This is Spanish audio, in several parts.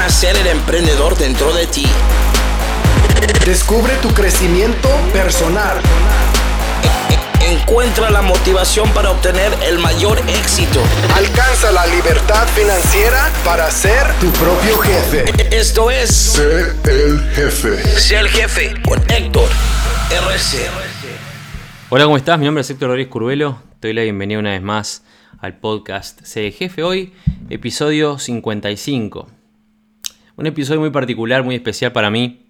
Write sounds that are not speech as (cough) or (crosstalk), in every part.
nacer el emprendedor dentro de ti. Descubre tu crecimiento personal. Encuentra la motivación para obtener el mayor éxito. Alcanza la libertad financiera para ser tu propio jefe. Esto es Sé el jefe. Sé el jefe con Héctor RC. Hola, ¿cómo estás? Mi nombre es Héctor Rodríguez Curvelo. Te doy la bienvenida una vez más al podcast Sé el jefe. Hoy, episodio 55. Un episodio muy particular, muy especial para mí,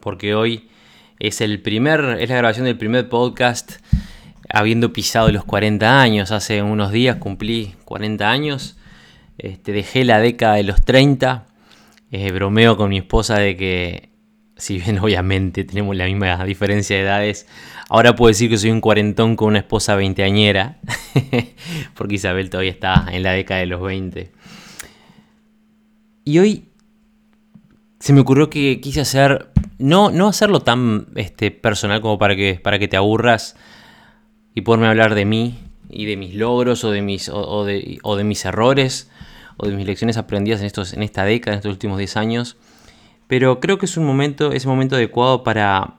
porque hoy es el primer, es la grabación del primer podcast habiendo pisado los 40 años. Hace unos días cumplí 40 años. Este, dejé la década de los 30. Eh, bromeo con mi esposa de que, si bien (laughs) obviamente tenemos la misma diferencia de edades, ahora puedo decir que soy un cuarentón con una esposa veinteañera. (laughs) porque Isabel todavía está en la década de los 20. Y hoy se me ocurrió que quise hacer, no, no hacerlo tan este, personal como para que, para que te aburras y poderme hablar de mí y de mis logros o de mis, o, de, o de, mis errores o de mis lecciones aprendidas en, estos, en esta década, en estos últimos 10 años. Pero creo que es un momento, es un momento adecuado para,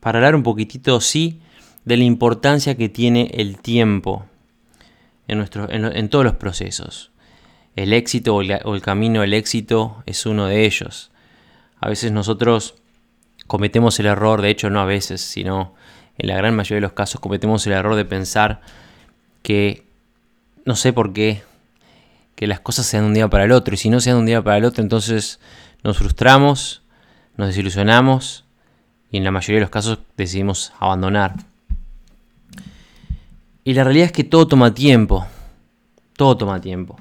para hablar un poquitito, sí, de la importancia que tiene el tiempo en, nuestro, en, en todos los procesos. El éxito o el, o el camino al éxito es uno de ellos. A veces nosotros cometemos el error, de hecho no a veces, sino en la gran mayoría de los casos cometemos el error de pensar que, no sé por qué, que las cosas sean de un día para el otro. Y si no sean de un día para el otro, entonces nos frustramos, nos desilusionamos y en la mayoría de los casos decidimos abandonar. Y la realidad es que todo toma tiempo, todo toma tiempo.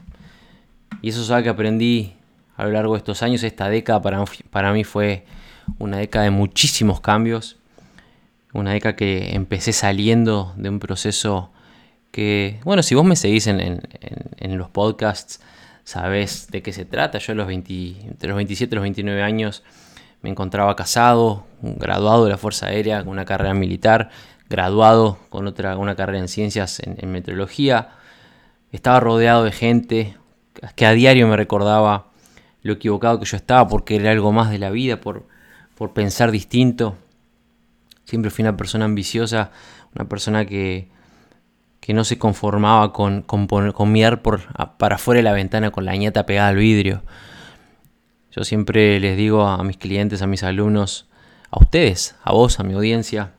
Y eso es algo que aprendí a lo largo de estos años. Esta década para, para mí fue una década de muchísimos cambios. Una década que empecé saliendo de un proceso que, bueno, si vos me seguís en, en, en los podcasts, sabés de qué se trata. Yo a los 20, entre los 27 y los 29 años me encontraba casado, graduado de la Fuerza Aérea con una carrera militar, graduado con otra, una carrera en ciencias en, en meteorología. Estaba rodeado de gente que a diario me recordaba lo equivocado que yo estaba por querer algo más de la vida, por, por pensar distinto. Siempre fui una persona ambiciosa, una persona que, que no se conformaba con, con, con mirar por, para afuera de la ventana con la ñata pegada al vidrio. Yo siempre les digo a mis clientes, a mis alumnos, a ustedes, a vos, a mi audiencia,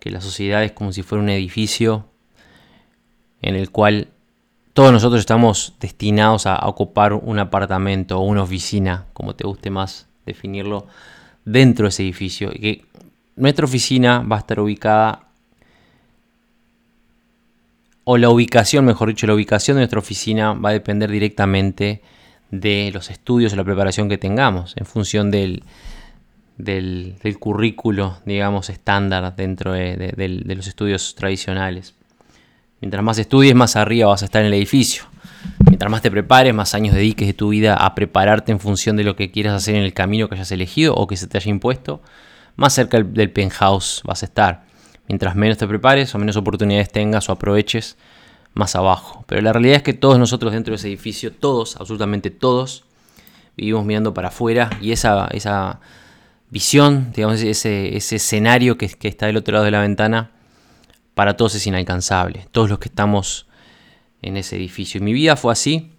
que la sociedad es como si fuera un edificio en el cual todos nosotros estamos destinados a ocupar un apartamento o una oficina, como te guste más definirlo, dentro de ese edificio. Y que nuestra oficina va a estar ubicada, o la ubicación, mejor dicho, la ubicación de nuestra oficina va a depender directamente de los estudios o la preparación que tengamos, en función del, del, currículo, digamos, estándar dentro de, de, de, de los estudios tradicionales. Mientras más estudies, más arriba vas a estar en el edificio. Mientras más te prepares, más años dediques de tu vida a prepararte en función de lo que quieras hacer en el camino que hayas elegido o que se te haya impuesto, más cerca del penthouse vas a estar. Mientras menos te prepares o menos oportunidades tengas o aproveches, más abajo. Pero la realidad es que todos nosotros dentro de ese edificio, todos, absolutamente todos, vivimos mirando para afuera y esa, esa visión, digamos, ese, ese escenario que, que está del otro lado de la ventana, para todos es inalcanzable, todos los que estamos en ese edificio. Y mi vida fue así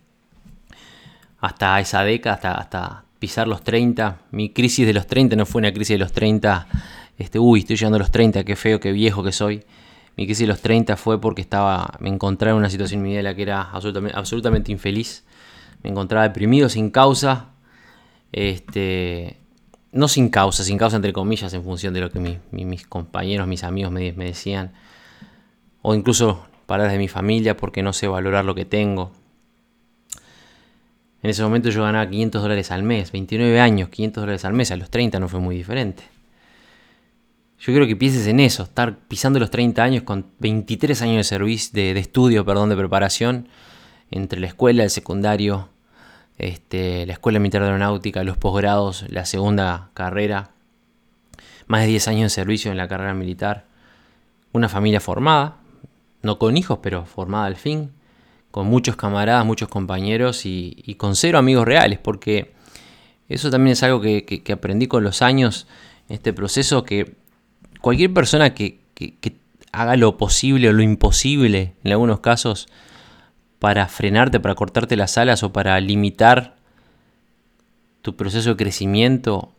hasta esa década, hasta, pisar los 30. Mi crisis de los 30 no fue una crisis de los 30, este, uy, estoy llegando a los 30, qué feo, qué viejo que soy. Mi crisis de los 30 fue porque estaba, me encontraba en una situación en mi vida en la que era absolutamente, infeliz. Me encontraba deprimido sin causa. Este, no sin causa, sin causa entre comillas, en función de lo que mi, mi, mis compañeros, mis amigos me decían o incluso palabras de mi familia porque no sé valorar lo que tengo. En ese momento yo ganaba 500 dólares al mes, 29 años, 500 dólares al mes, a los 30 no fue muy diferente. Yo quiero que pienses en eso, estar pisando los 30 años con 23 años de servicio, de, estudio, perdón, de preparación, entre la escuela, el secundario, este, la escuela militar aeronáutica, los posgrados, la segunda carrera, más de 10 años de servicio en la carrera militar, una familia formada, no con hijos, pero formada al fin, con muchos camaradas, muchos compañeros y, con cero amigos reales, porque eso también es algo que, aprendí con los años, este proceso, que cualquier persona que, haga lo posible o lo imposible, en algunos casos, para frenarte, para cortarte las alas o para limitar tu proceso de crecimiento,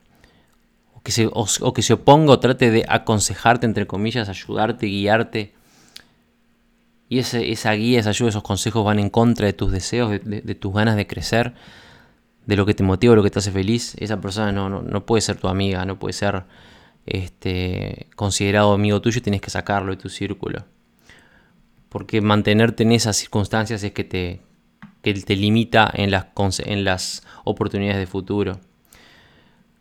o que se, o que se oponga o trate de aconsejarte, entre comillas, ayudarte, guiarte, y esa guía, esa ayuda, esos consejos van en contra de tus deseos, de, tus ganas de crecer, de lo que te motiva, lo que te hace feliz, esa persona no, no, puede ser tu amiga, no puede ser este, considerado amigo tuyo, tienes que sacarlo de tu círculo. Porque mantenerte en esas circunstancias es que te, que te limita en las, en las oportunidades de futuro.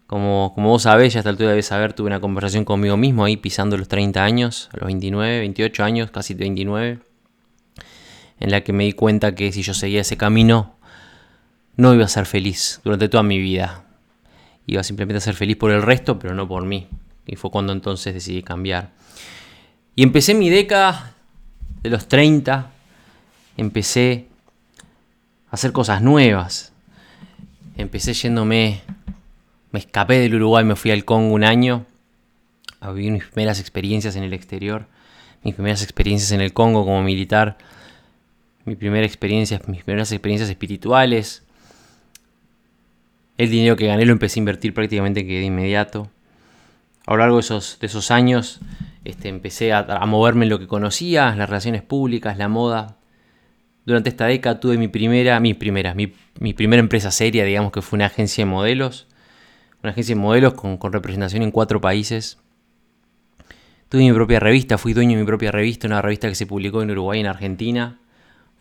Como, como vos sabés, ya hasta el altura debes saber, tuve una conversación conmigo mismo ahí pisando los 30 años, a los 29, 28 años, casi 29 en la que me di cuenta que si yo seguía ese camino, no iba a ser feliz durante toda mi vida. Iba simplemente a ser feliz por el resto, pero no por mí. Y fue cuando entonces decidí cambiar. Y empecé mi década de los 30, empecé a hacer cosas nuevas. Empecé yéndome, me escapé del Uruguay, me fui al Congo un año a vivir mis primeras experiencias en el exterior, mis primeras experiencias en el Congo como militar mi primera experiencia, mis primeras experiencias espirituales. El dinero que gané lo empecé a invertir prácticamente de inmediato. A lo largo de esos, de esos años este, empecé a, moverme en lo que conocía, las relaciones públicas, la moda. Durante esta década tuve mi primera, mi primera, mi, primera empresa seria, digamos que fue una agencia de modelos. Una agencia de modelos con, con representación en cuatro países. Tuve mi propia revista, fui dueño de mi propia revista, una revista que se publicó en Uruguay y en Argentina.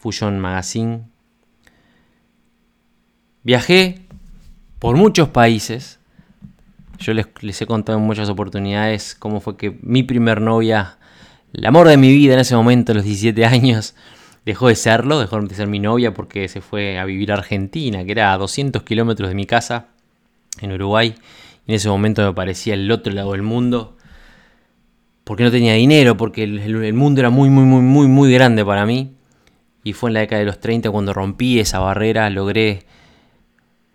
Fusion Magazine. Viajé por muchos países. Yo les, he contado en muchas oportunidades cómo fue que mi primer novia, el amor de mi vida en ese momento, a los 17 años, dejó de serlo, dejó de ser mi novia porque se fue a vivir a Argentina, que era a 200 kilómetros de mi casa, en Uruguay. en ese momento me parecía el otro lado del mundo. Porque no tenía dinero, porque el, el mundo era muy, muy, muy, muy, muy grande para mí. Y fue en la década de los 30 cuando rompí esa barrera, logré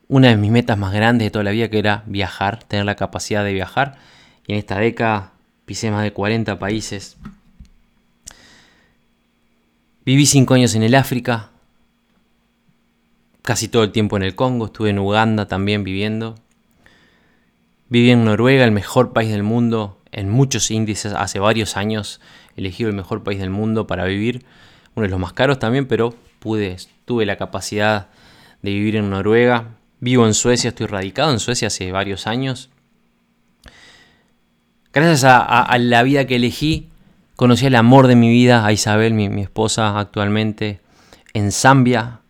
una de mis metas más grandes de toda la vida, que era viajar, tener la capacidad de viajar. Y en esta década pisé más de 40 países. Viví 5 años en el África, casi todo el tiempo en el Congo, estuve en Uganda también viviendo. Viví en Noruega, el mejor país del mundo, en muchos índices, hace varios años, elegido el mejor país del mundo para vivir uno de los más caros también, pero pude, tuve la capacidad de vivir en Noruega. Vivo en Suecia, estoy radicado en Suecia hace varios años. Gracias a, la vida que elegí, conocí el amor de mi vida, a Isabel, mi, esposa actualmente, en Zambia,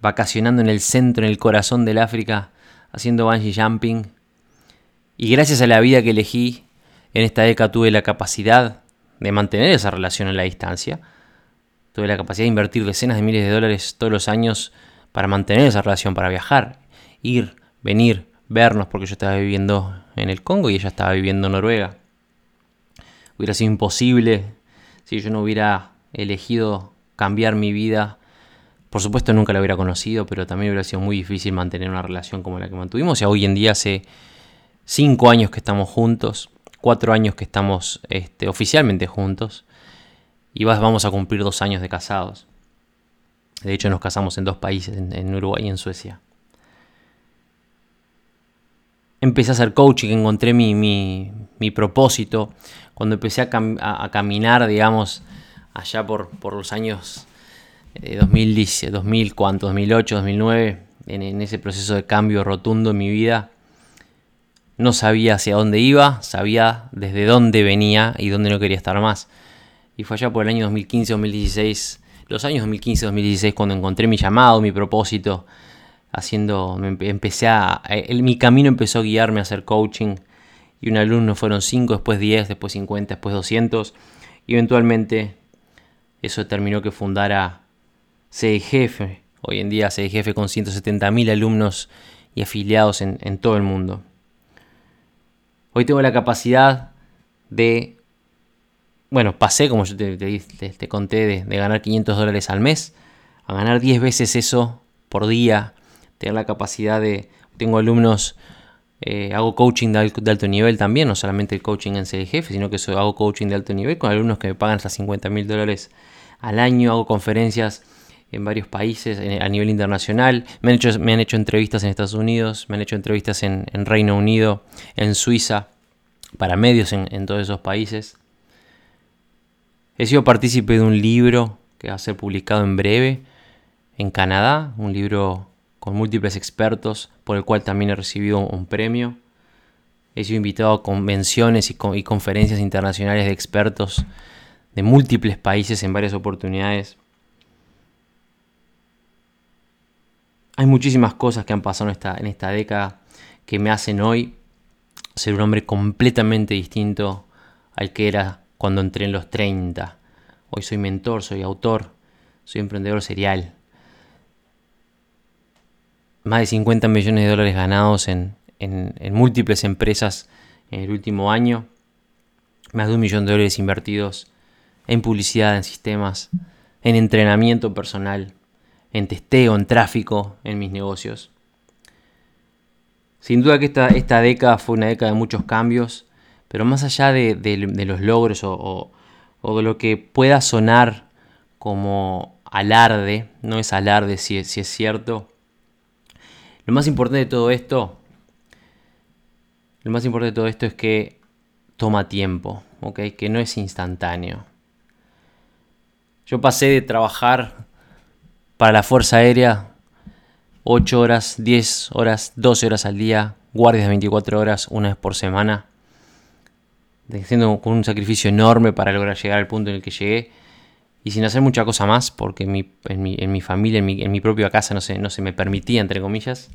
vacacionando en el centro, en el corazón del África, haciendo bungee jumping. Y gracias a la vida que elegí, en esta década tuve la capacidad de mantener esa relación en la distancia tuve la capacidad de invertir decenas de miles de dólares todos los años para mantener esa relación, para viajar, ir, venir, vernos, porque yo estaba viviendo en el Congo y ella estaba viviendo en Noruega. Hubiera sido imposible si yo no hubiera elegido cambiar mi vida. Por supuesto nunca la hubiera conocido, pero también hubiera sido muy difícil mantener una relación como la que mantuvimos. Y hoy en día hace cinco años que estamos juntos, cuatro años que estamos este, oficialmente juntos y vamos a cumplir dos años de casados. De hecho, nos casamos en dos países, en, Uruguay y en Suecia. Empecé a hacer coaching, encontré mi, mi, propósito. Cuando empecé a, caminar, digamos, allá por, por los años 2010, 2000, ¿cuánto? 2008, 2009, en, en ese proceso de cambio rotundo en mi vida, no sabía hacia dónde iba, sabía desde dónde venía y dónde no quería estar más. Y fue allá por el año 2015-2016, los años 2015-2016 cuando encontré mi llamado, mi propósito, haciendo, empecé a, mi camino empezó a guiarme a hacer coaching. Y un alumno fueron 5, después 10, después 50, después 200 y eventualmente eso determinó que fundara CDGF, hoy en día CDGF con 170.000 alumnos y afiliados en todo el mundo. Hoy tengo la capacidad de bueno, pasé, como yo te, conté, de, ganar 500 dólares al mes a ganar 10 veces eso por día, tener la capacidad de... Tengo alumnos, eh, hago coaching de, alto nivel también, no solamente el coaching en ser jefe, sino que hago coaching de alto nivel con alumnos que me pagan hasta 50 mil dólares al año, hago conferencias en varios países a nivel internacional. Me han, hecho, me han hecho entrevistas en Estados Unidos, me han hecho entrevistas en, Reino Unido, en Suiza, para medios en, en, todos esos países. He sido partícipe de un libro que va a ser publicado en breve en Canadá, un libro con múltiples expertos, por el cual también he recibido un premio. He sido invitado a convenciones y, conferencias internacionales de expertos de múltiples países en varias oportunidades. Hay muchísimas cosas que han pasado en esta década que me hacen hoy ser un hombre completamente distinto al que era cuando entré en los 30. Hoy soy mentor, soy autor, soy emprendedor serial. Más de 50 millones de dólares ganados en, múltiples empresas en el último año. Más de un millón de dólares invertidos en publicidad, en sistemas, en entrenamiento personal, en testeo, en tráfico, en mis negocios. Sin duda que esta, esta década fue una década de muchos cambios, pero más allá de, los logros o, de lo que pueda sonar como alarde, no es alarde si, es cierto, lo más importante de todo esto, lo más importante de todo esto es que toma tiempo, que no es instantáneo. Yo pasé de trabajar para la Fuerza Aérea 8 horas, 10 horas, 12 horas al día, guardias de 24 horas, una vez por semana, haciendo con un sacrificio enorme para lograr llegar al punto en el que llegué y sin hacer mucha cosa más, porque en mi, en mi, familia, en mi, en mi, propia casa no se, no se me permitía, entre comillas,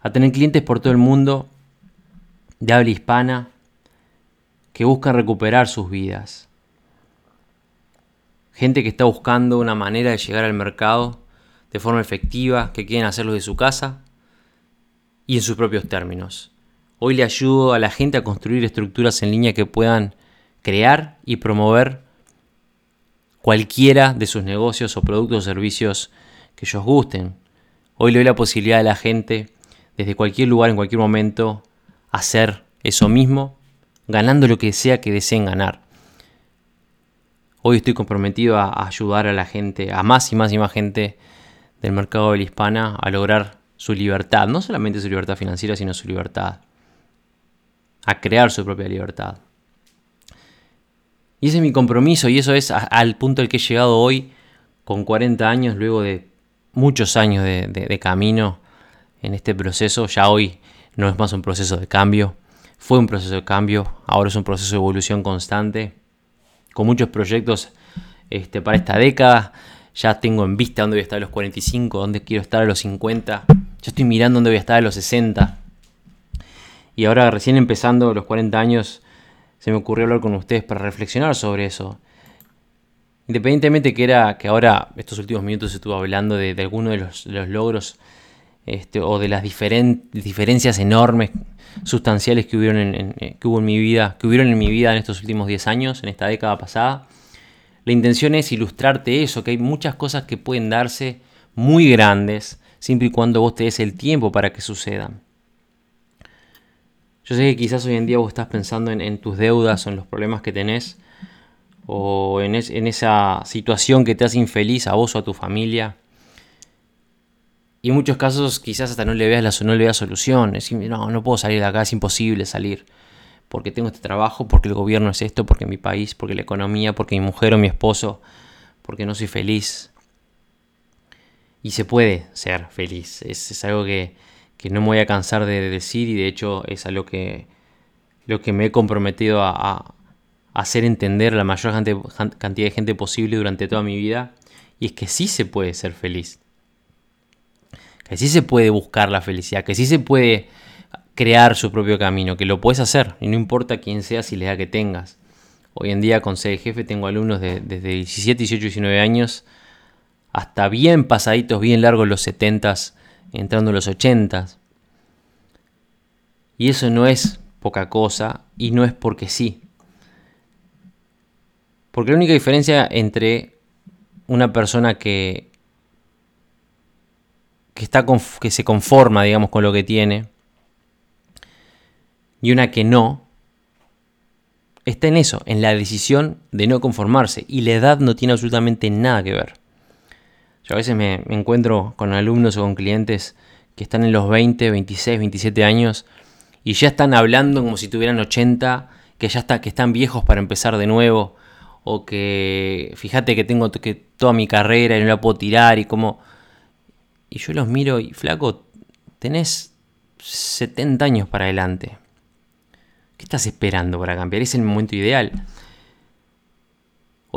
a tener clientes por todo el mundo de habla hispana que buscan recuperar sus vidas, gente que está buscando una manera de llegar al mercado de forma efectiva, que quieren hacerlo de su casa y en sus propios términos. Hoy le ayudo a la gente a construir estructuras en línea que puedan crear y promover cualquiera de sus negocios o productos o servicios que ellos gusten. Hoy le doy la posibilidad a la gente, desde cualquier lugar, en cualquier momento, hacer eso mismo, ganando lo que sea que deseen ganar. Hoy estoy comprometido a, ayudar a la gente, a más y más y más gente del mercado de la hispana a lograr su libertad, no solamente su libertad financiera, sino su libertad, a crear su propia libertad. Y ese es mi compromiso y eso es al punto al que he llegado hoy con 40 años, luego de muchos años de, camino en este proceso. Ya hoy no es más un proceso de cambio, fue un proceso de cambio, ahora es un proceso de evolución constante con muchos proyectos este, para esta década. Ya tengo en vista dónde voy a estar a los 45, dónde quiero estar a los 50. Ya estoy mirando dónde voy a estar a los 60. Y ahora recién empezando los 40 años, se me ocurrió hablar con ustedes para reflexionar sobre eso. Independientemente que era que ahora estos últimos minutos estuve hablando de, algunos de los, logros este, o de las diferencias enormes sustanciales que, hubieron en, eh, que hubo en mi vida, que hubieron en mi vida en estos últimos 10 años, en esta década pasada. La intención es ilustrarte eso, que hay muchas cosas que pueden darse muy grandes, siempre y cuando vos te des el tiempo para que sucedan. Yo sé que quizás hoy en día vos estás pensando en, tus deudas o en los problemas que tenés, o en, esa situación que te hace infeliz a vos o a tu familia. Y en muchos casos quizás hasta no le veas, la, no le veas solución. Es no, no puedo salir de acá, es imposible salir. Porque tengo este trabajo, porque el gobierno es esto, porque mi país, porque la economía, porque mi mujer o mi esposo, porque no soy feliz. Y se puede ser feliz. Es, algo que, no me voy a cansar de decir y de hecho es algo que, lo que me he comprometido a, a hacer entender a la mayor cantidad de gente posible durante toda mi vida. Y es que sí se puede ser feliz que sí se puede buscar la felicidad, que sí se puede crear su propio camino, que lo puedes hacer y no importa quién seas y la edad que tengas. Hoy en día con sede jefe tengo alumnos de, desde 17, 18, 19 años hasta bien pasaditos, bien largos los 70, entrando los 80. Y eso no es poca cosa y no es porque sí. Porque la única diferencia entre una persona que que, está que se conforma, digamos, con lo que tiene, y una que no, está en eso, en la decisión de no conformarse. Y la edad no tiene absolutamente nada que ver. Yo a veces me, encuentro con alumnos o con clientes que están en los 20, 26, 27 años y ya están hablando como si tuvieran 80, que ya está, que están viejos para empezar de nuevo, o que fíjate que tengo que toda mi carrera y no la puedo tirar y como... Y yo los miro y flaco, tenés 70 años para adelante. ¿Qué estás esperando para cambiar? Es el momento ideal.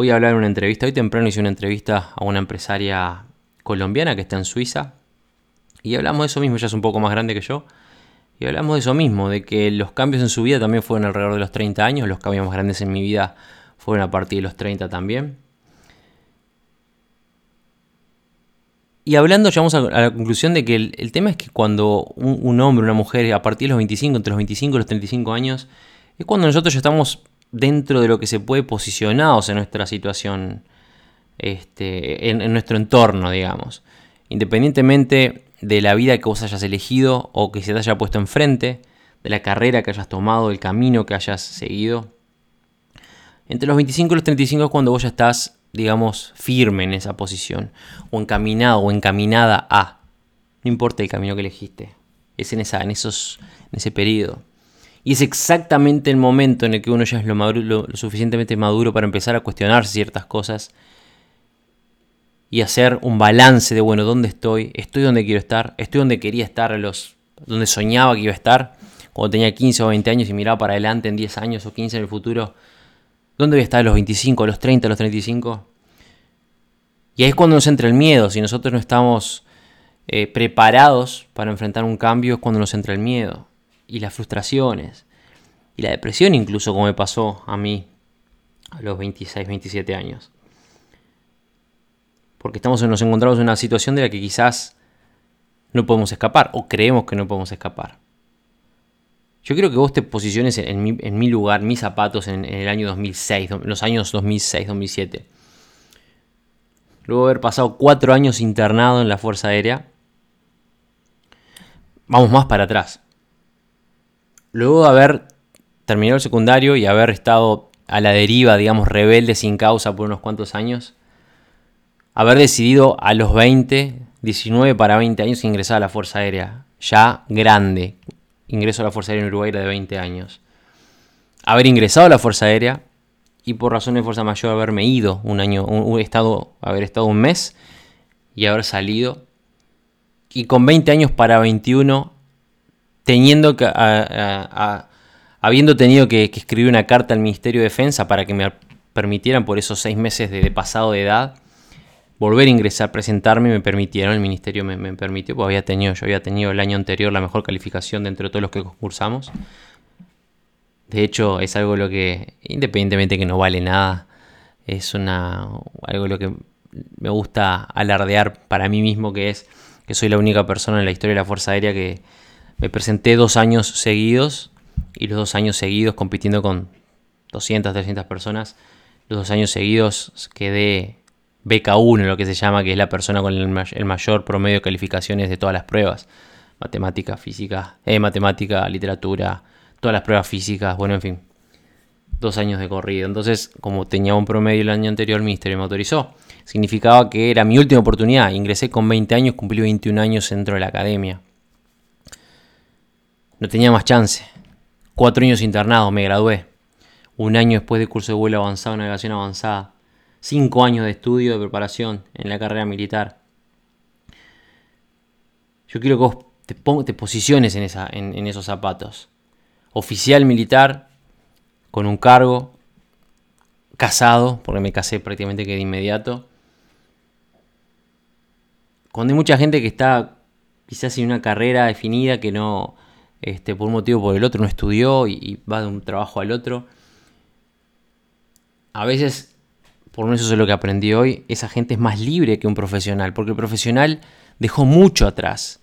Hoy a hablar en una entrevista, hoy temprano hice una entrevista a una empresaria colombiana que está en Suiza. Y hablamos de eso mismo, ella es un poco más grande que yo. Y hablamos de eso mismo, de que los cambios en su vida también fueron alrededor de los 30 años, los cambios más grandes en mi vida fueron a partir de los 30 también. Y hablando, llegamos a, la conclusión de que el, tema es que cuando un, hombre, una mujer, a partir de los 25, entre los 25 y los 35 años, es cuando nosotros ya estamos dentro de lo que se puede posicionados en nuestra situación, este, en, nuestro entorno, digamos. Independientemente de la vida que vos hayas elegido o que se te haya puesto enfrente, de la carrera que hayas tomado, del camino que hayas seguido. Entre los 25 y los 35 es cuando vos ya estás digamos, firme en esa posición, o encaminado o encaminada a. No importa el camino que elegiste, es en, esa, en, esos, en ese periodo. Y es exactamente el momento en el que uno ya es lo, lo, suficientemente maduro para empezar a cuestionarse ciertas cosas y hacer un balance de, bueno, ¿dónde estoy? ¿Estoy donde quiero estar? ¿Estoy donde quería estar? Los, donde soñaba que iba a estar? Cuando tenía 15 o 20 años y miraba para adelante en 10 años o 15 en el futuro ¿Dónde voy a estar a los 25, a los 30, a los 35? Y ahí es cuando nos entra el miedo. Si nosotros no estamos eh, preparados para enfrentar un cambio, es cuando nos entra el miedo. Y las frustraciones. Y la depresión incluso, como me pasó a mí a los 26, 27 años. Porque estamos, nos encontramos en una situación de la que quizás no podemos escapar o creemos que no podemos escapar. Yo quiero que vos te posiciones en, mi, lugar, mis zapatos en, el año 2006, los años 2006, 2007. Luego de haber pasado cuatro años internado en la Fuerza Aérea, vamos más para atrás. Luego de haber terminado el secundario y haber estado a la deriva, digamos, rebelde sin causa por unos cuantos años, haber decidido a los 20, 19 para 20 años ingresar a la Fuerza Aérea, ya grande, ingreso a la Fuerza Aérea en Uruguay era de 20 años. Haber ingresado a la Fuerza Aérea y por razones de fuerza mayor haberme ido un año, un, estado, haber estado un mes y haber salido. Y con 20 años para 21, teniendo que, habiendo tenido que, escribir una carta al Ministerio de Defensa para que me permitieran por esos seis meses de pasado de edad, volver a ingresar, presentarme, me permitieron, el ministerio me, permitió, porque había tenido, yo había tenido el año anterior la mejor calificación de entre todos los que concursamos. De hecho, es algo lo que, independientemente que no vale nada, es una algo lo que me gusta alardear para mí mismo, que es que soy la única persona en la historia de la Fuerza Aérea que me presenté dos años seguidos y los dos años seguidos compitiendo con 200, 300 personas. Los dos años seguidos quedé BK1, lo que se llama, que es la persona con el, mayor promedio de calificaciones de todas las pruebas. Matemática, física, eh, matemática, literatura, todas las pruebas físicas, bueno, en fin. Dos años de corrido. Entonces, como tenía un promedio el año anterior, el ministerio me autorizó. Significaba que era mi última oportunidad. Ingresé con 20 años, cumplí 21 años dentro de la academia. No tenía más chance. Cuatro años internado, me gradué. Un año después del curso de vuelo avanzado, navegación avanzada cinco años de estudio, de preparación en la carrera militar. Yo quiero que vos te, posiciones en, esos zapatos. Oficial militar, con un cargo, casado, porque me casé prácticamente que de inmediato. Cuando hay mucha gente que está quizás en una carrera definida que no, este, por un motivo o por el otro, no estudió y va de un trabajo al otro. A veces por eso es lo que aprendí hoy, esa gente es más libre que un profesional, porque el profesional dejó mucho atrás,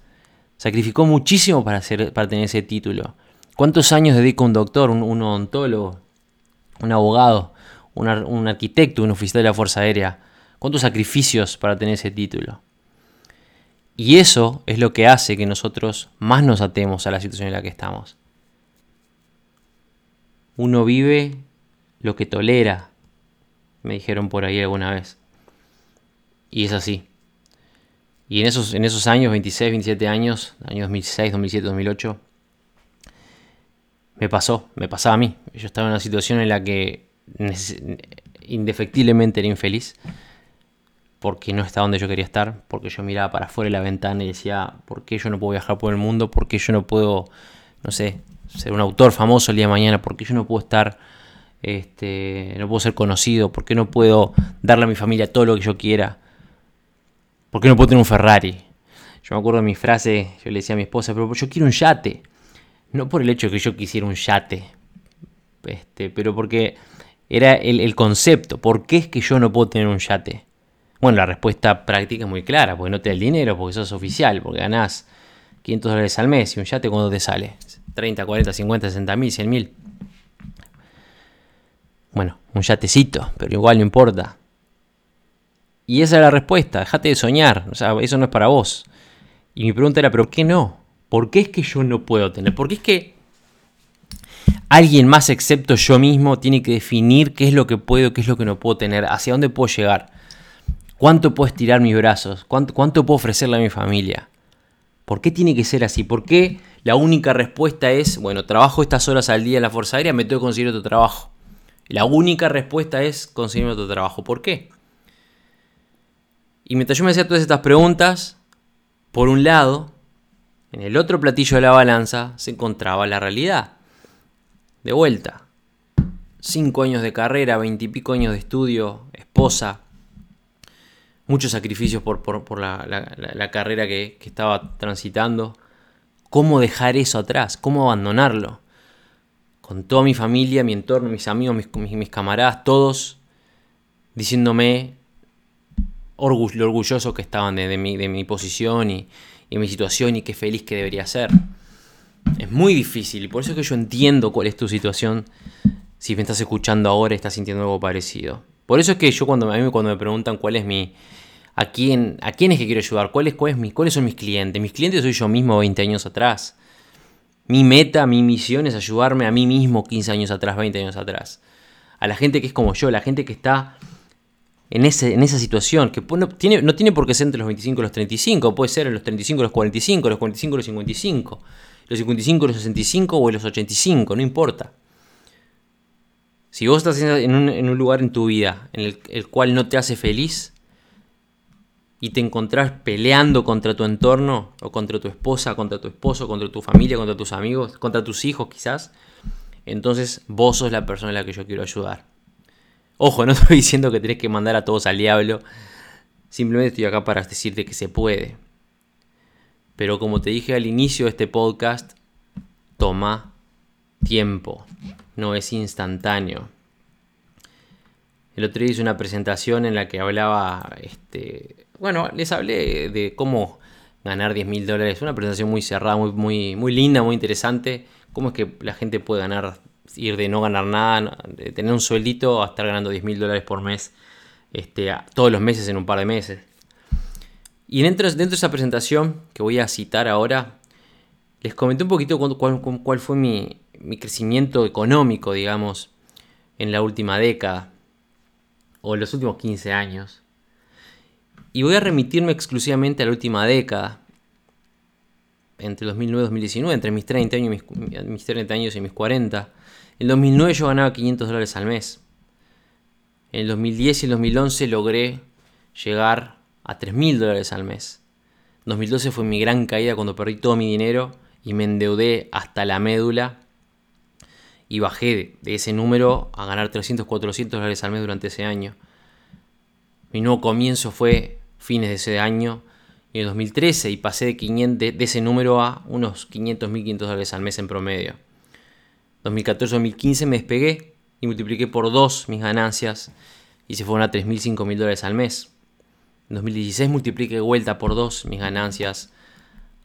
sacrificó muchísimo para, hacer, para tener ese título. ¿Cuántos años dedica un doctor, un, un odontólogo, un abogado, un, arquitecto, un oficial de la Fuerza Aérea? ¿Cuántos sacrificios para tener ese título? Y eso es lo que hace que nosotros más nos atemos a la situación en la que estamos. Uno vive lo que tolera, me dijeron por ahí alguna vez. Y es así. Y en esos, en esos años, 26, 27 años, año 2006, 2007, 2008, me pasó, me pasaba a mí. Yo estaba en una situación en la que indefectiblemente era infeliz porque no estaba donde yo quería estar, porque yo miraba para afuera de la ventana y decía, ¿por qué yo no puedo viajar por el mundo? ¿Por qué yo no puedo, no sé, ser un autor famoso el día de mañana? ¿Por qué yo no puedo estar, este, no puedo ser conocido? ¿Por qué no puedo darle a mi familia todo lo que yo quiera? ¿Por qué no puedo tener un Ferrari? Yo me acuerdo de mi frase, yo le decía a mi esposa, pero yo quiero un yate. No por el hecho de que yo quisiera un yate, este, pero porque era el, el concepto. ¿Por qué es que yo no puedo tener un yate? Bueno, la respuesta práctica es muy clara, porque no te da el dinero, porque sos oficial, porque ganás 500 dólares al mes y un yate cuando te sale 30, 40, 50, 60 mil, 100 mil. Bueno, un yatecito, pero igual no importa. Y esa es la respuesta, déjate de soñar, o sea, eso no es para vos. Y mi pregunta era, ¿pero qué no? ¿Por qué es que yo no puedo tener? ¿Por qué es que alguien más excepto yo mismo tiene que definir qué es lo que puedo, qué es lo que no puedo tener, hacia dónde puedo llegar? ¿Cuánto puedo estirar mis brazos? ¿Cuánto, puedo ofrecerle a mi familia? ¿Por qué tiene que ser así? ¿Por qué la única respuesta es, bueno, trabajo estas horas al día en la Fuerza Aérea, me tengo que conseguir otro trabajo? La única respuesta es conseguir otro trabajo. ¿Por qué? Y mientras yo me hacía todas estas preguntas, por un lado, en el otro platillo de la balanza se encontraba la realidad. De vuelta. Cinco años de carrera, veintipico años de estudio, esposa, muchos sacrificios por, la, carrera que, estaba transitando. ¿Cómo dejar eso atrás? ¿Cómo abandonarlo? Con toda mi familia, mi entorno, mis amigos, mis, mis, camaradas, todos diciéndome lo orgulloso que estaban de, mi, de mi, posición y, y mi situación y qué feliz que debería ser. Es muy difícil y por eso es que yo entiendo cuál es tu situación. Si me estás escuchando ahora estás sintiendo algo parecido. Por eso es que yo cuando, a mí cuando me preguntan cuál es mi, a quién, a quién es que quiero ayudar, ¿Cuál es, cuáles son mis clientes. Mis clientes soy yo mismo 20 años atrás. Mi meta, mi misión es ayudarme a mí mismo 15 años atrás, 20 años atrás. A la gente que es como yo, la gente que está en, ese, en esa situación, que no tiene, no tiene por qué ser entre los 25 y los 35, puede ser en los 35 y los 45, los 45 y los 55, los 55 y los 65 o en los 85, no importa. Si vos estás en un, lugar en tu vida en el cual no te hace feliz, y te encontrás peleando contra tu entorno, o contra tu esposa, contra tu esposo, contra tu familia, contra tus amigos, contra tus hijos quizás, entonces vos sos la persona a la que yo quiero ayudar. Ojo, no (laughs) estoy diciendo que tenés que mandar a todos al diablo, simplemente estoy acá para decirte que se puede. Pero como te dije al inicio de este podcast, toma tiempo, no es instantáneo. El otro día hice una presentación en la que hablaba este, bueno, les hablé de cómo ganar 10 mil dólares. Una presentación muy cerrada, muy, muy, muy linda, muy interesante. Cómo es que la gente puede ganar, ir de no ganar nada, de tener un sueldito a estar ganando 10 mil dólares por mes este, todos los meses en un par de meses. Y dentro, dentro de esa presentación que voy a citar ahora, les comenté un poquito cuál, cuál fue mi, mi crecimiento económico, digamos, en la última década o en los últimos 15 años. Y voy a remitirme exclusivamente a la última década, entre 2009 y 2019, entre mis 30 años y mis, 30 años y mis 40. En 2009 yo ganaba 500 dólares al mes. En el 2010 y el 2011 logré llegar a 3.000 dólares al mes. 2012 fue mi gran caída cuando perdí todo mi dinero y me endeudé hasta la médula y bajé de ese número a ganar 300, 400 dólares al mes durante ese año. Mi nuevo comienzo fue fines de ese año en 2013 y pasé de, 500, de, ese número a unos 500, 1500 dólares al mes en promedio. 2014-2015 me despegué y multipliqué por 2 mis ganancias y se fueron a 3.000, 5.000 dólares al mes. En 2016 multipliqué vuelta por 2 mis ganancias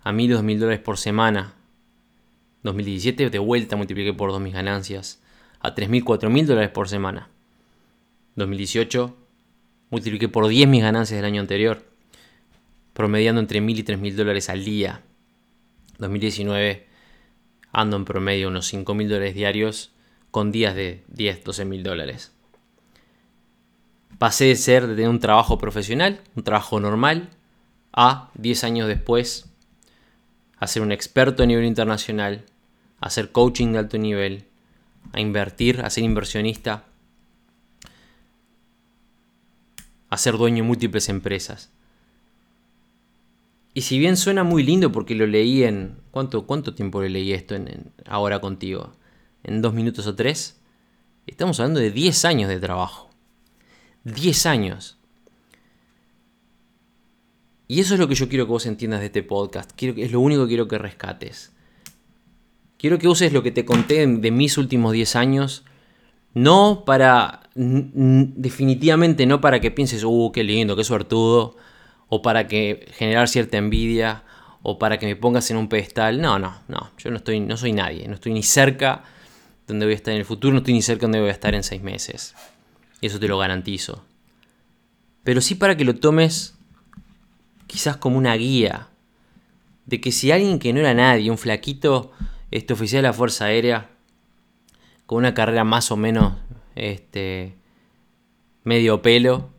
a 1.000 2.000 dólares por semana. 2017 de vuelta multipliqué por 2 mis ganancias a 3.000, 4.000 dólares por semana. 2018 multipliqué por 10 mis ganancias del año anterior. promediando entre 1.000 y 3.000 dólares al día. 2019 ando en promedio unos 5.000 dólares diarios con días de 10, 12.000 dólares. Pasé de ser, de tener un trabajo profesional, un trabajo normal, a 10 años después, a ser un experto a nivel internacional, a hacer coaching de alto nivel, a invertir, a ser inversionista, a ser dueño de múltiples empresas. Y si bien suena muy lindo porque lo leí en... ¿Cuánto, cuánto tiempo le leí esto en, ahora contigo? ¿En dos minutos o tres? Estamos hablando de 10 años de trabajo. 10 años. Y eso es lo que yo quiero que vos entiendas de este podcast. Quiero, es lo único que quiero que rescates. Quiero que uses lo que te conté de mis últimos 10 años. No para. Definitivamente no para que pienses, uh, qué lindo, qué suertudo o para que generar cierta envidia o para que me pongas en un pedestal. No, no, no, yo no estoy no soy nadie, no estoy ni cerca donde voy a estar en el futuro, no estoy ni cerca donde voy a estar en seis meses. Y eso te lo garantizo. Pero sí para que lo tomes quizás como una guía de que si alguien que no era nadie, un flaquito, este oficial de la Fuerza Aérea, con una carrera más o menos este, medio pelo,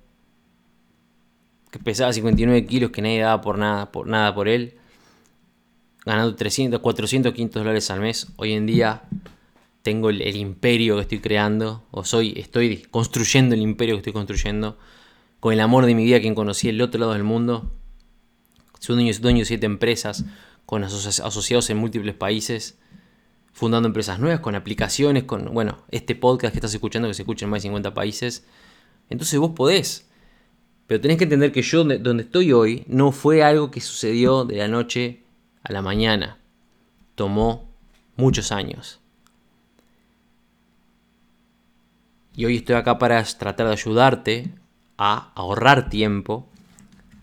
que pesaba 59 kilos, que nadie daba por nada por, nada por él, ganando 300, 400, 500 dólares al mes. Hoy en día tengo el, imperio que estoy creando, o soy, estoy construyendo el imperio que estoy construyendo, con el amor de mi vida, quien conocí el otro lado del mundo. Soy dueño, dueño de siete empresas, con asociados en múltiples países, fundando empresas nuevas, con aplicaciones, con, bueno, este podcast que estás escuchando que se escucha en más de 50 países. Entonces vos podés pero tenés que entender que yo donde estoy hoy no fue algo que sucedió de la noche a la mañana. Tomó muchos años. Y hoy estoy acá para tratar de ayudarte a ahorrar tiempo.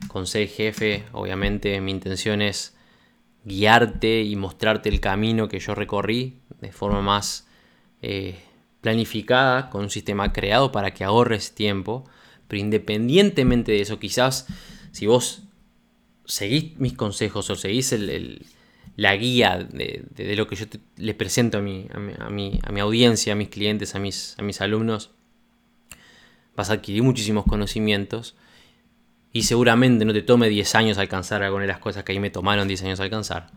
Con ser jefe, obviamente mi intención es guiarte y mostrarte el camino que yo recorrí de forma más eh, planificada, con un sistema creado para que ahorres tiempo pero independientemente de eso, quizás si vos seguís mis consejos o seguís la guía de, lo que yo le presento a mi, a, mi, a, mi, audiencia, a mis clientes, a mis, a mis alumnos, vas a adquirir muchísimos conocimientos y seguramente no te tome 10 años alcanzar alguna de las cosas que ahí me tomaron 10 años alcanzar.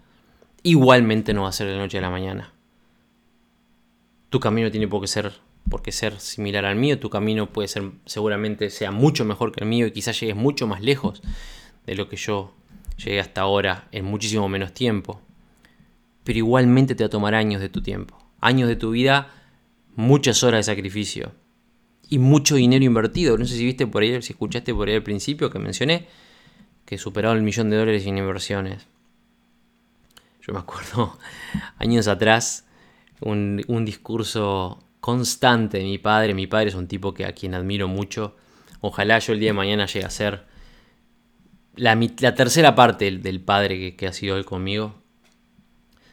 Igualmente no va a ser de noche a la mañana. Tu camino tiene por qué ser porque ser similar al mío, tu camino puede ser seguramente sea mucho mejor que el mío y quizás llegues mucho más lejos de lo que yo llegué hasta ahora en muchísimo menos tiempo. Pero igualmente te va a tomar años de tu tiempo, años de tu vida, muchas horas de sacrificio y mucho dinero invertido. No sé si viste por ahí, si escuchaste por ahí al principio que mencioné que superado el millón de dólares en inversiones. Yo me acuerdo (laughs) años atrás un, un discurso constante de mi padre. Mi padre es un tipo que a quien admiro mucho. Ojalá yo el día de mañana llegue a ser la, tercera parte del, padre que, ha sido él conmigo.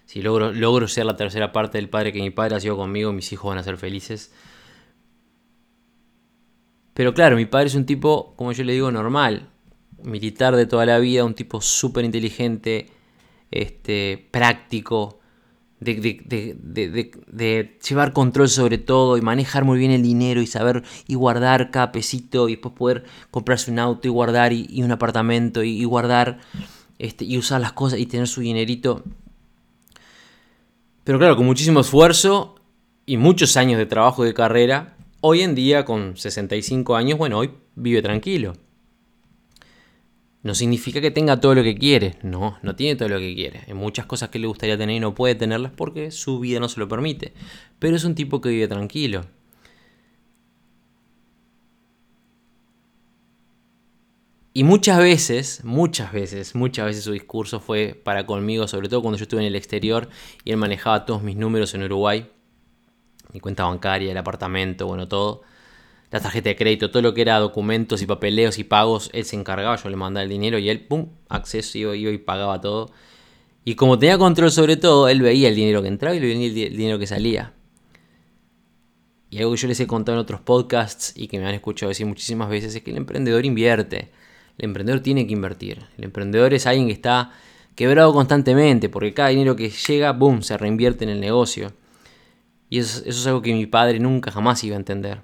Si logro, logro ser la tercera parte del padre que mi padre ha sido conmigo, mis hijos van a ser felices. Pero claro, mi padre es un tipo, como yo le digo, normal. Militar de toda la vida, un tipo súper inteligente, este, práctico, de, llevar control sobre todo y manejar muy bien el dinero y saber y guardar cada pesito y después poder comprarse un auto y guardar y, un apartamento y, guardar este, y usar las cosas y tener su dinerito. Pero claro, con muchísimo esfuerzo y muchos años de trabajo de carrera, hoy en día con 65 años, bueno, hoy vive tranquilo. No significa que tenga todo lo que quiere, no, no tiene todo lo que quiere. Hay muchas cosas que le gustaría tener y no puede tenerlas porque su vida no se lo permite. Pero es un tipo que vive tranquilo. Y muchas veces, muchas veces, muchas veces su discurso fue para conmigo, sobre todo cuando yo estuve en el exterior y él manejaba todos mis números en Uruguay, mi cuenta bancaria, el apartamento, bueno, todo la tarjeta de crédito, todo lo que era documentos y papeleos y pagos, él se encargaba, yo le mandaba el dinero y él, pum, acceso, iba, y pagaba todo. Y como tenía control sobre todo, él veía el dinero que entraba y veía el dinero que salía. Y algo que yo les he contado en otros podcasts y que me han escuchado decir muchísimas veces es que el emprendedor invierte. El emprendedor tiene que invertir. El emprendedor es alguien que está quebrado constantemente, porque cada dinero que llega, boom, se reinvierte en el negocio. Y eso, es algo que mi padre nunca jamás iba a entender.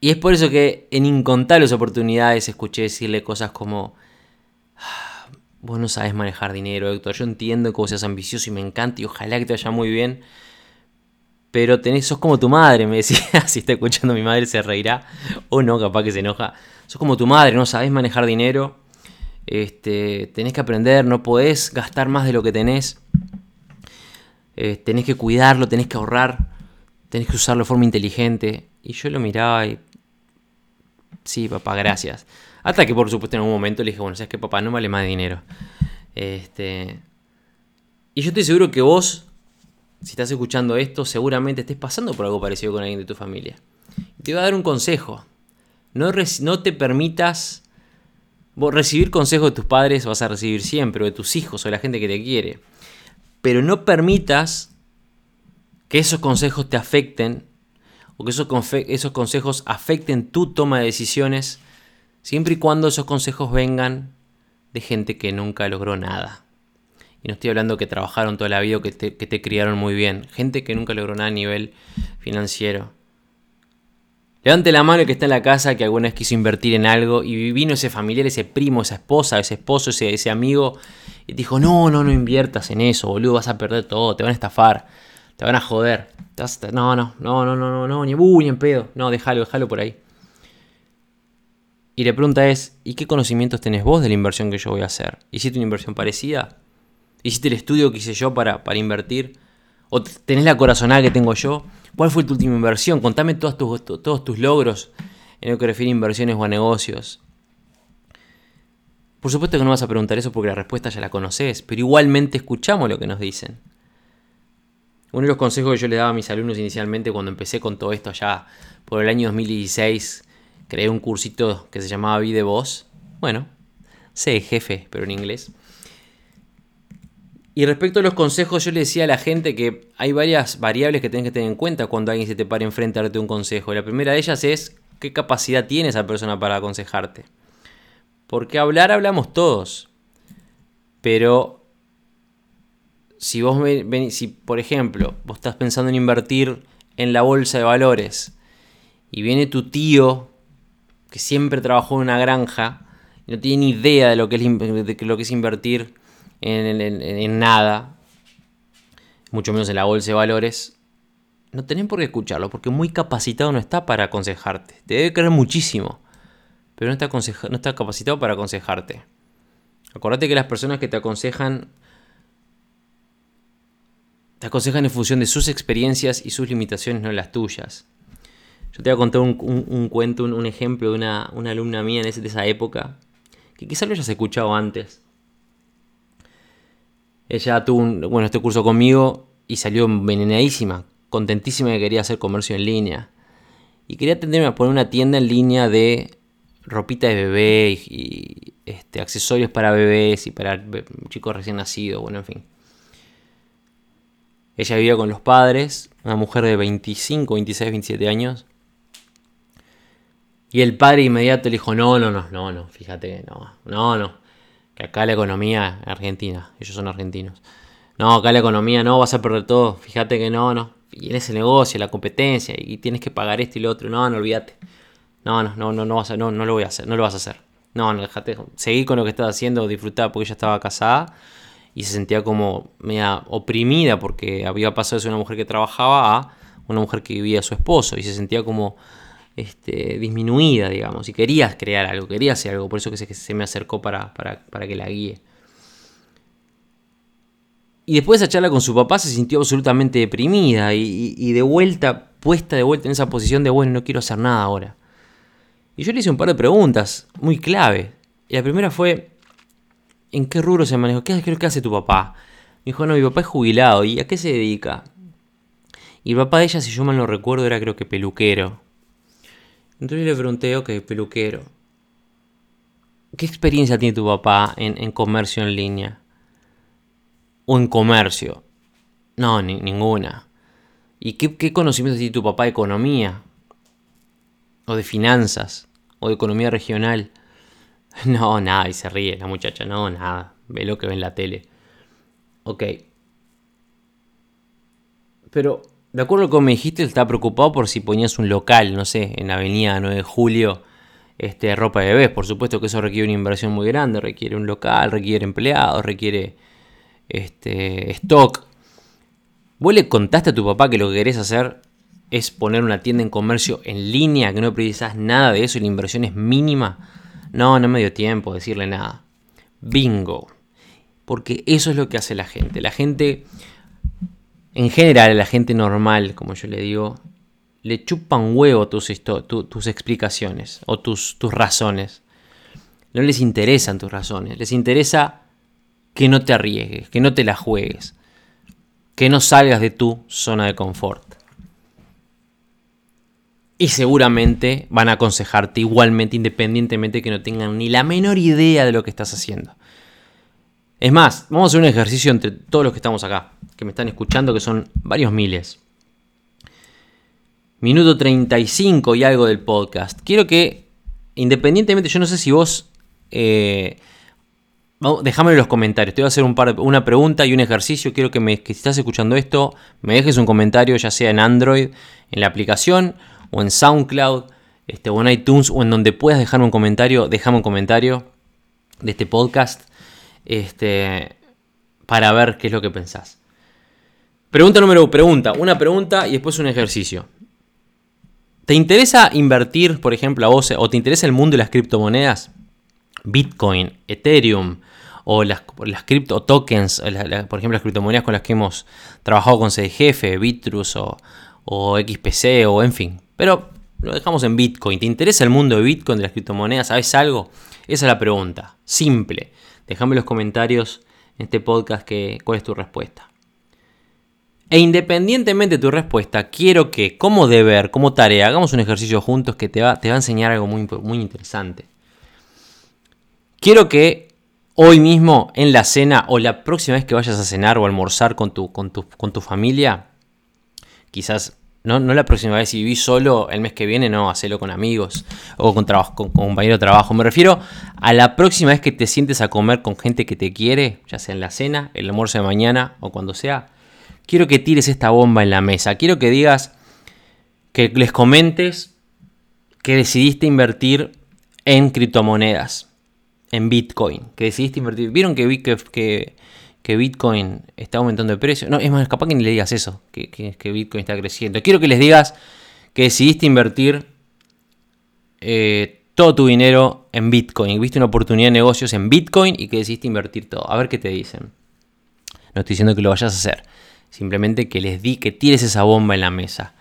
Y es por eso que en incontables oportunidades escuché decirle cosas como, ah, vos no sabes manejar dinero, Héctor, yo entiendo que vos seas ambicioso y me encanta y ojalá que te vaya muy bien, pero tenés, sos como tu madre, me decía, (laughs) si está escuchando mi madre se reirá, o no, capaz que se enoja, sos como tu madre, no sabes manejar dinero, este, tenés que aprender, no podés gastar más de lo que tenés, eh, tenés que cuidarlo, tenés que ahorrar, tenés que usarlo de forma inteligente. Y yo lo miraba y sí, papá, gracias. Hasta que por supuesto en algún momento le dije, bueno, sabes que papá no vale más dinero. Este. Y yo estoy seguro que vos, si estás escuchando esto, seguramente estés pasando por algo parecido con alguien de tu familia. te voy a dar un consejo. No, no te permitas. Recibir consejos de tus padres vas a recibir siempre, o de tus hijos, o de la gente que te quiere. Pero no permitas que esos consejos te afecten o que esos, esos consejos afecten tu toma de decisiones, siempre y cuando esos consejos vengan de gente que nunca logró nada. Y no estoy hablando que trabajaron toda la vida o que te, que te criaron muy bien. Gente que nunca logró nada a nivel financiero. Levante la mano el que está en la casa que alguna vez quiso invertir en algo y vino ese familiar, ese primo, esa esposa, ese esposo, ese, amigo y dijo, no, no, no inviertas en eso, boludo, vas a perder todo, te van a estafar. Te van a joder. No, no, no, no, no, no, no, ni en pedo. No, déjalo, déjalo por ahí. Y la pregunta es, ¿y qué conocimientos tenés vos de la inversión que yo voy a hacer? ¿Hiciste una inversión parecida? ¿Hiciste el estudio que hice yo para, para invertir? ¿O tenés la corazonada que tengo yo? ¿Cuál fue tu última inversión? Contame todos tus, logros en lo que refiere a inversiones o a negocios. Por supuesto que no vas a preguntar eso porque la respuesta ya la conoces, pero igualmente escuchamos lo que nos dicen. Uno de los consejos que yo le daba a mis alumnos inicialmente cuando empecé con todo esto allá por el año 2016, creé un cursito que se llamaba Vida Voz. Bueno, sé jefe, pero en inglés. Y respecto a los consejos, yo le decía a la gente que hay varias variables que tienes que tener en cuenta cuando alguien se te para enfrente a darte un consejo. La primera de ellas es qué capacidad tiene esa persona para aconsejarte. Porque hablar hablamos todos. Pero si vos si por ejemplo, vos estás pensando en invertir en la bolsa de valores y viene tu tío que siempre trabajó en una granja y no tiene ni idea de lo que es invertir en, nada, mucho menos en la bolsa de valores, no tenés por qué escucharlo, porque muy capacitado no está para aconsejarte. Te debe creer muchísimo, pero no está, no capacitado para aconsejarte. Acordate que las personas que te aconsejan te aconsejan en función de sus experiencias y sus limitaciones, no las tuyas. Yo te voy a contar un, cuento, un, ejemplo de una, alumna mía de esa época, que quizás lo hayas escuchado antes. Ella tuvo bueno, este curso conmigo y salió envenenadísima, contentísima que quería hacer comercio en línea. Y quería atenderme a poner una tienda en línea de ropita de bebé y, este, accesorios para bebés y para chicos recién nacidos, bueno, en fin. Ella vivía con los padres, una mujer de 25, 26, 27 años. Y el padre inmediato le dijo, no, no, no, no, no, fíjate que no, no, no. Acá la economía argentina, ellos son argentinos. No, acá la economía no, vas a perder todo, fíjate que no, no. Y en ese negocio, la competencia, y tienes que pagar esto y lo otro, no, no, olvídate. No, no, no, no, no, vas a, no, no lo voy a hacer, no lo vas a hacer. No, no, déjate, seguí con lo que estás haciendo, disfrutar porque ella estaba casada y se sentía como media oprimida porque había pasado de ser una mujer que trabajaba a una mujer que vivía a su esposo y se sentía como este, disminuida, digamos, y quería crear algo, quería hacer algo, por eso que se, me acercó para, para, que la guíe. Y después de esa charla con su papá se sintió absolutamente deprimida y, de vuelta, puesta de vuelta en esa posición de, bueno, no quiero hacer nada ahora. Y yo le hice un par de preguntas muy clave. Y la primera fue, ¿en qué rubro se maneja? ¿Qué, que hace tu papá? Me dijo, no, mi papá es jubilado. ¿Y a qué se dedica? Y el papá de ella, si yo mal no recuerdo, era creo que peluquero. Entonces le pregunté, ok, peluquero. ¿Qué experiencia tiene tu papá en, comercio en línea? ¿O en comercio? No, ninguna. ¿Y qué, qué conocimientos tiene tu papá de economía? ¿O de finanzas? o de economía regional. (laughs) No, nada, y se ríe la muchacha, no, nada, ve lo que ve en la tele. Ok. Pero, de acuerdo con lo que me dijiste, estaba preocupado por si ponías un local, no sé, en Avenida 9 de Julio, este, ropa de bebés. Por supuesto que eso requiere una inversión muy grande, requiere un local, requiere empleados, requiere este, stock. ¿Vos le contaste a tu papá que lo que querés hacer es poner una tienda en comercio en línea, que no precisas nada de eso y la inversión es mínima? No, no me dio tiempo decirle nada. Bingo. Porque eso es lo que hace la gente. La gente, en general, la gente normal, como yo le digo, le chupan huevo tus, explicaciones o tus, tus razones. No les interesan tus razones. Les interesa que no te arriesgues, que no te la juegues, que no salgas de tu zona de confort. Y seguramente van a aconsejarte igualmente, independientemente que no tengan ni la menor idea de lo que estás haciendo. Es más, vamos a hacer un ejercicio entre todos los que estamos acá, que me están escuchando, que son varios miles. Minuto 35 y algo del podcast. Quiero que, independientemente, yo no sé si vos... Eh, déjame en los comentarios. Te voy a hacer una pregunta y un ejercicio. Quiero que, me, si estás escuchando esto, me dejes un comentario, ya sea en Android, en la aplicación, o en SoundCloud, este, o en iTunes, o en donde puedas dejarme un comentario. Déjame un comentario de este podcast este, para ver qué es lo que pensás. Pregunta número pregunta, una pregunta y después un ejercicio. ¿Te interesa invertir, por ejemplo, a vos, o te interesa el mundo de las criptomonedas? Bitcoin, Ethereum, o las, las cripto tokens, por ejemplo, las criptomonedas con las que hemos trabajado con CDGF, Bitrus o, o XPC, o en fin. Pero lo dejamos en Bitcoin. ¿Te interesa el mundo de Bitcoin, de las criptomonedas? ¿Sabes algo? Esa es la pregunta. Simple. Déjame en los comentarios en este podcast que, cuál es tu respuesta. E independientemente de tu respuesta, quiero que como deber, como tarea, hagamos un ejercicio juntos que te va, te va a enseñar algo muy, muy interesante. Quiero que hoy mismo en la cena o la próxima vez que vayas a cenar o almorzar con tu, con tu, con tu familia, quizás no, no la próxima vez, si vivís solo el mes que viene, no, hacelo con amigos o con, trabajo, con, compañero de trabajo. Me refiero a la próxima vez que te sientes a comer con gente que te quiere, ya sea en la cena, el almuerzo de mañana o cuando sea. Quiero que tires esta bomba en la mesa. Quiero que digas, que les comentes que decidiste invertir en criptomonedas, en Bitcoin, que decidiste invertir. ¿Vieron que, Bitcoin está aumentando de precio. No, es más, capaz que ni le digas eso, que, Bitcoin está creciendo. Quiero que les digas que decidiste invertir eh, todo tu dinero en Bitcoin. Viste una oportunidad de negocios en Bitcoin y que decidiste invertir todo. A ver qué te dicen. No estoy diciendo que lo vayas a hacer. Simplemente que les di que tires esa bomba en la mesa.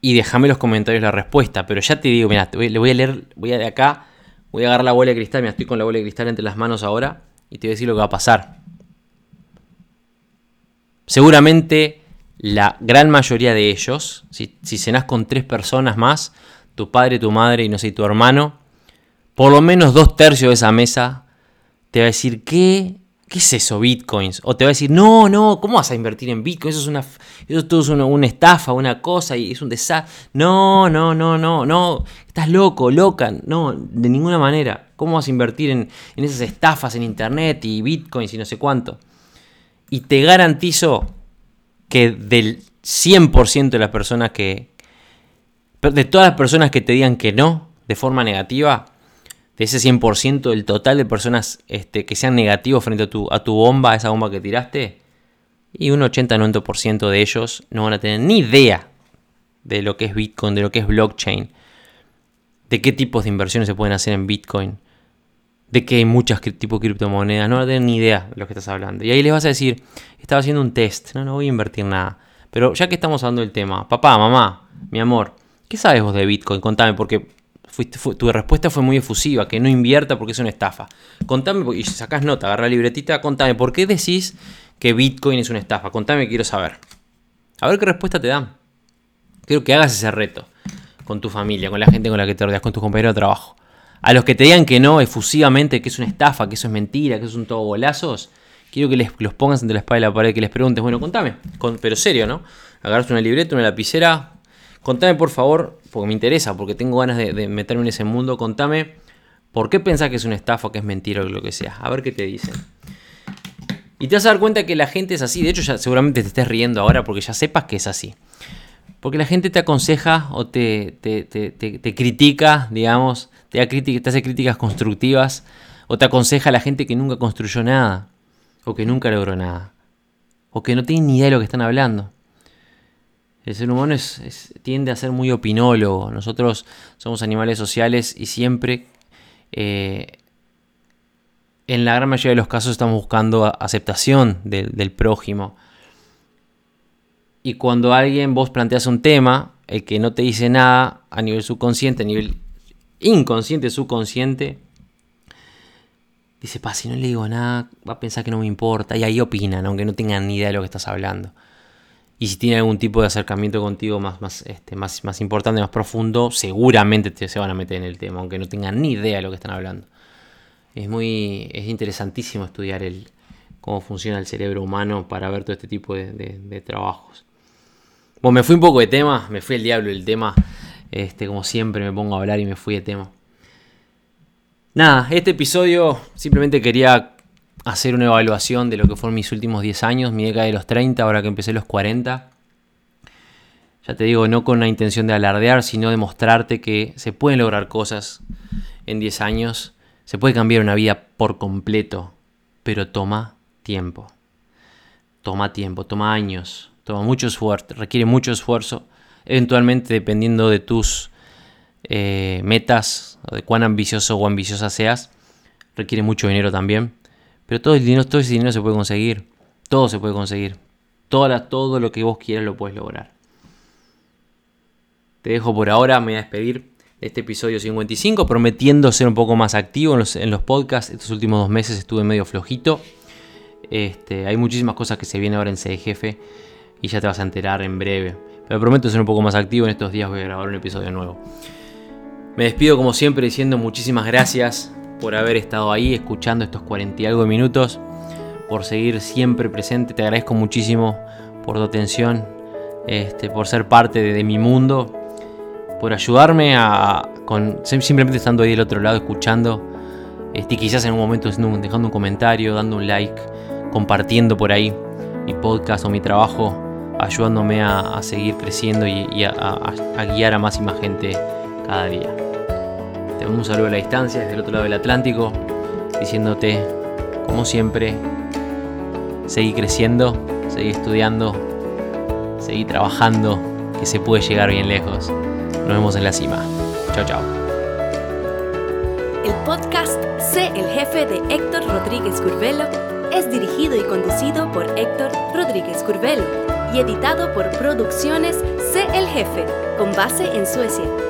Y déjame los comentarios la respuesta. Pero ya te digo, mira, le voy a leer, voy a de acá, voy a agarrar la bola de cristal. Mira, estoy con la bola de cristal entre las manos ahora y te voy a decir lo que va a pasar. Seguramente la gran mayoría de ellos, si, si cenás con tres personas más, tu padre, tu madre y no sé, tu hermano, por lo menos dos tercios de esa mesa te va a decir, ¿qué? ¿Qué es eso, bitcoins? O te va a decir, no, no, ¿cómo vas a invertir en bitcoins? Eso es una, eso todo es una, estafa, una cosa y es un desastre. No, no, no, no, no, estás loco, loca. No, de ninguna manera. ¿Cómo vas a invertir en, en esas estafas en internet y bitcoins y no sé cuánto? Y te garantizo que del 100% de las personas que... De todas las personas que te digan que no de forma negativa, de ese 100% del total de personas este, que sean negativos frente a tu, a tu bomba, a esa bomba que tiraste, y un 80-90% de ellos no van a tener ni idea de lo que es Bitcoin, de lo que es blockchain, de qué tipos de inversiones se pueden hacer en Bitcoin, de que hay muchos tipos de criptomonedas, no van a tener ni idea de lo que estás hablando. Y ahí les vas a decir, estaba haciendo un test, no, no voy a invertir nada. Pero ya que estamos hablando del tema, papá, mamá, mi amor, ¿qué sabes vos de Bitcoin? Contame, porque tu respuesta fue muy efusiva, que no invierta porque es una estafa. Contame, y si sacás nota, agarra la libretita, contame, ¿por qué decís que Bitcoin es una estafa? Contame, quiero saber. A ver qué respuesta te dan. Quiero que hagas ese reto con tu familia, con la gente con la que te rodeas, con tus compañeros de trabajo. A los que te digan que no, efusivamente, que es una estafa, que eso es mentira, que eso son todo bolazos, quiero que les, los pongas entre la espalda y la pared, que les preguntes, bueno, contame, pero serio, ¿no? Agarras una libreta, una lapicera, Contame por favor, porque me interesa, porque tengo ganas de, meterme en ese mundo, contame por qué pensás que es una estafa, que es mentira o lo que sea. A ver qué te dicen. Y te vas a dar cuenta que la gente es así. De hecho, ya seguramente te estés riendo ahora porque ya sepas que es así. Porque la gente te aconseja o te, critica, digamos, te, te hace críticas constructivas o te aconseja a la gente que nunca construyó nada o que nunca logró nada o que no tiene ni idea de lo que están hablando. El ser humano tiende a ser muy opinólogo. Nosotros somos animales sociales y siempre, eh, en la gran mayoría de los casos, estamos buscando aceptación del prójimo. Y cuando alguien vos planteas un tema, el que no te dice nada a nivel subconsciente, a nivel inconsciente, subconsciente, dice, pa, si no le digo nada, va a pensar que no me importa. Y ahí opinan, aunque no tengan ni idea de lo que estás hablando. Y si tiene algún tipo de acercamiento contigo más, más, este, más, más importante, más profundo, seguramente te, se van a meter en el tema, aunque no tengan ni idea de lo que están hablando. Es muy es interesantísimo estudiar el, cómo funciona el cerebro humano para ver todo este tipo de, trabajos. Bueno, me fui un poco de tema, me fui el diablo del tema. Este, como siempre me pongo a hablar y me fui de tema. Nada, este episodio simplemente quería hacer una evaluación de lo que fueron mis últimos 10 años, mi década de los 30, ahora que empecé los 40. Ya te digo, no con la intención de alardear, sino de mostrarte que se pueden lograr cosas en 10 años, se puede cambiar una vida por completo, pero toma tiempo. Toma tiempo, toma años, toma mucho esfuerzo, requiere mucho esfuerzo, eventualmente dependiendo de tus eh, metas, de cuán ambicioso o ambiciosa seas, requiere mucho dinero también. Pero todo, el dinero, todo ese dinero se puede conseguir. Todo se puede conseguir. Todo, todo lo que vos quieras lo puedes lograr. Te dejo por ahora, me voy a despedir de este episodio 55, prometiendo ser un poco más activo en los, en los podcasts. Estos últimos dos meses estuve medio flojito. Este, hay muchísimas cosas que se vienen ahora en CD Jefe y ya te vas a enterar en breve. Pero prometo ser un poco más activo en estos días, voy a grabar un episodio nuevo. Me despido como siempre diciendo muchísimas gracias por haber estado ahí escuchando estos 40 y algo minutos, por seguir siempre presente. Te agradezco muchísimo por tu atención, este, por ser parte de, mi mundo, por ayudarme a, con, simplemente estando ahí del otro lado escuchando. Este, quizás en un momento dejando un comentario, dando un like, compartiendo por ahí mi podcast o mi trabajo, ayudándome a, seguir creciendo y, a guiar a más y más gente cada día. Te mando un saludo a la distancia desde el otro lado del Atlántico, diciéndote, como siempre, seguí creciendo, seguí estudiando, seguí trabajando, que se puede llegar bien lejos. Nos vemos en la cima. Chao, chao. El podcast Sé el jefe de Héctor Rodríguez Curvelo es dirigido y conducido por Héctor Rodríguez Curvelo y editado por Producciones Sé el jefe, con base en Suecia.